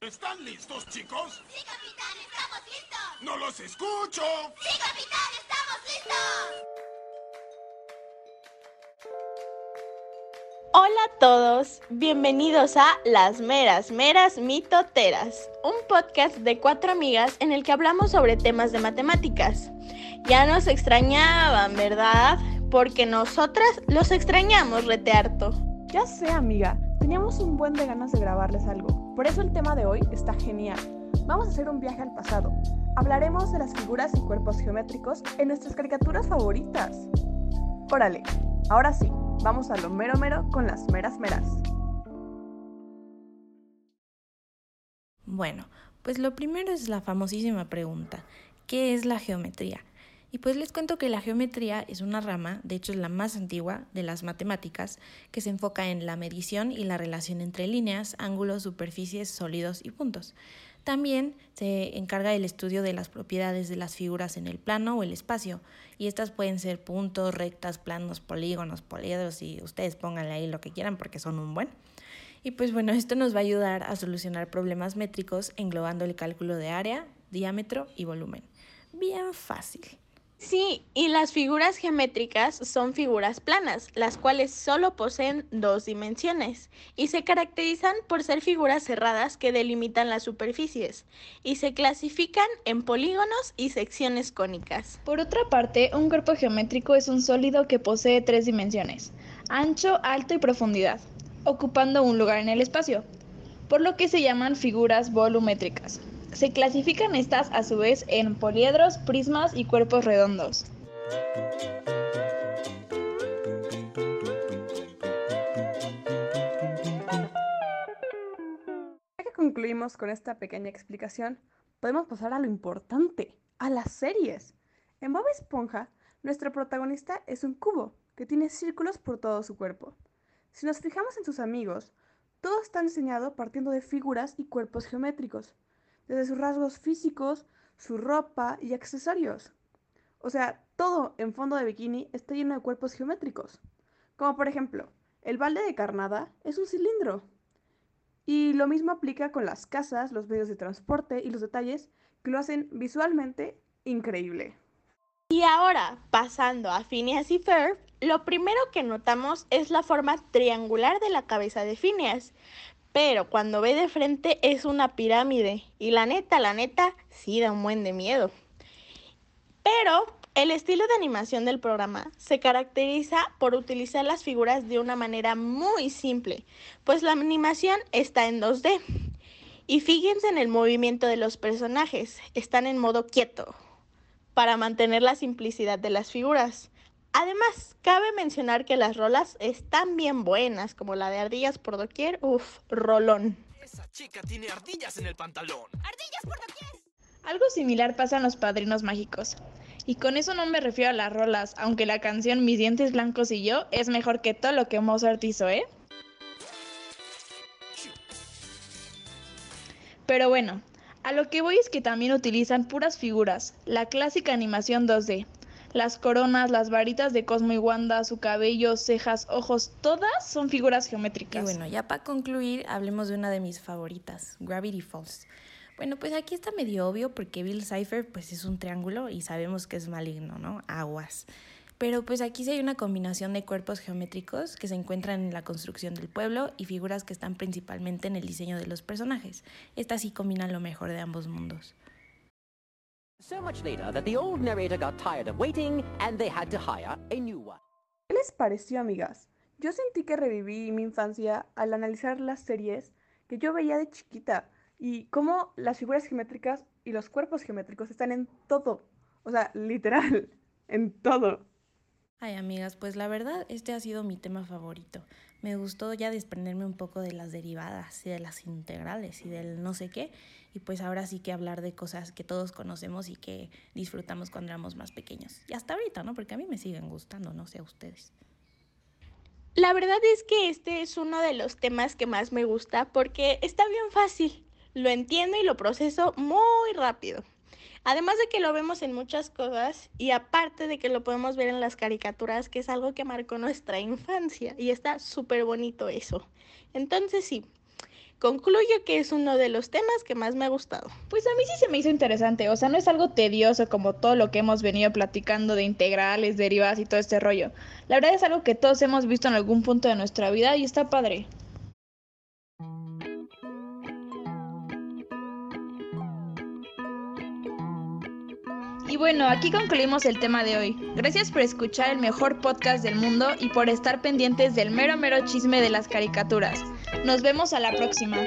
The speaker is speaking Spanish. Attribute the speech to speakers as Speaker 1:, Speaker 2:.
Speaker 1: ¿Están listos, chicos?
Speaker 2: ¡Sí, capitán! ¡Estamos listos!
Speaker 1: ¡No los escucho!
Speaker 2: ¡Sí, capitán! ¡Estamos listos!
Speaker 3: Hola a todos, bienvenidos a Las Meras Meras Mitoteras, un podcast de cuatro amigas en el que hablamos sobre temas de matemáticas. Ya nos extrañaban, ¿verdad? Porque nosotras los extrañamos rete harto.
Speaker 4: Ya sé, amiga, teníamos un buen de ganas de grabarles algo. Por eso el tema de hoy está genial. Vamos a hacer un viaje al pasado. Hablaremos de las figuras y cuerpos geométricos en nuestras caricaturas favoritas. Órale, ahora sí, vamos a lo mero mero con las meras meras.
Speaker 5: Bueno, pues lo primero es la famosísima pregunta, ¿qué es la geometría? Y pues les cuento que la geometría es una rama, de hecho es la más antigua de las matemáticas, que se enfoca en la medición y la relación entre líneas, ángulos, superficies, sólidos y puntos. También se encarga del estudio de las propiedades de las figuras en el plano o el espacio, y estas pueden ser puntos, rectas, planos, polígonos, poliedros, y ustedes pónganle ahí lo que quieran porque son un buen. Y pues bueno, esto nos va a ayudar a solucionar problemas métricos englobando el cálculo de área, diámetro y volumen. Bien fácil.
Speaker 3: Sí, y las figuras geométricas son figuras planas, las cuales solo poseen dos dimensiones y se caracterizan por ser figuras cerradas que delimitan las superficies y se clasifican en polígonos y secciones cónicas.
Speaker 6: Por otra parte, un cuerpo geométrico es un sólido que posee tres dimensiones, ancho, alto y profundidad, ocupando un lugar en el espacio, por lo que se llaman figuras volumétricas. Se clasifican estas a su vez en poliedros, prismas y cuerpos redondos.
Speaker 4: Ya que concluimos con esta pequeña explicación, podemos pasar a lo importante, a las series. En Bob Esponja, nuestro protagonista es un cubo que tiene círculos por todo su cuerpo. Si nos fijamos en sus amigos, todo está diseñado partiendo de figuras y cuerpos geométricos desde sus rasgos físicos, su ropa y accesorios. O sea, todo en fondo de bikini está lleno de cuerpos geométricos. Como por ejemplo, el balde de carnada es un cilindro. Y lo mismo aplica con las casas, los medios de transporte y los detalles que lo hacen visualmente increíble.
Speaker 3: Y ahora, pasando a Phineas y Ferb, lo primero que notamos es la forma triangular de la cabeza de Phineas, pero cuando ve de frente es una pirámide. Y la neta, la neta, sí da un buen de miedo. Pero el estilo de animación del programa se caracteriza por utilizar las figuras de una manera muy simple, pues la animación está en 2D. Y fíjense en el movimiento de los personajes, están en modo quieto, para mantener la simplicidad de las figuras. Además, cabe mencionar que las rolas están bien buenas, como la de Ardillas por doquier, uff, rolón.
Speaker 7: Esa chica tiene ardillas en el pantalón.
Speaker 2: ¡Ardillas por doquier!
Speaker 6: Algo similar pasa en Los Padrinos Mágicos. Y con eso no me refiero a las rolas, aunque la canción Mis dientes blancos y yo es mejor que todo lo que Mozart hizo, ¿eh? Pero bueno, a lo que voy es que también utilizan puras figuras, la clásica animación 2D, las coronas, las varitas de Cosmo y Wanda, su cabello, cejas, ojos, todas son figuras geométricas.
Speaker 5: Y bueno, ya para concluir, hablemos de una de mis favoritas, Gravity Falls. Bueno, pues aquí está medio obvio porque Bill Cipher pues es un triángulo y sabemos que es maligno, ¿no? Aguas. Pero pues aquí sí hay una combinación de cuerpos geométricos que se encuentran en la construcción del pueblo y figuras que están principalmente en el diseño de los personajes. Estas sí combinan lo mejor de ambos mundos.
Speaker 8: So much later that the old narrator got tired of waiting and they had to hire a new one.
Speaker 4: ¿Qué les pareció, amigas? Yo sentí que reviví mi infancia al analizar las series que yo veía de chiquita y cómo las figuras geométricas y los cuerpos geométricos están en todo. O sea, literal, en todo.
Speaker 5: Ay, amigas, pues la verdad, este ha sido mi tema favorito. Me gustó ya desprenderme un poco de las derivadas y de las integrales y del no sé qué. Y pues ahora sí que hablar de cosas que todos conocemos y que disfrutamos cuando éramos más pequeños. Y hasta ahorita, ¿no? Porque a mí me siguen gustando, no sé a ustedes.
Speaker 3: La verdad es que este es uno de los temas que más me gusta porque está bien fácil. Lo entiendo y lo proceso muy rápido. Además de que lo vemos en muchas cosas y aparte de que lo podemos ver en las caricaturas, que es algo que marcó nuestra infancia y está súper bonito eso. Entonces sí, Concluyo que es uno de los temas que más me ha gustado.
Speaker 6: Pues a mí sí se me hizo interesante, o sea, no es algo tedioso como todo lo que hemos venido platicando de integrales, derivadas y todo este rollo. La verdad es algo que todos hemos visto en algún punto de nuestra vida y está padre. Bueno, aquí concluimos el tema de hoy. Gracias por escuchar el mejor podcast del mundo y por estar pendientes del mero mero chisme de las caricaturas. Nos vemos a la próxima.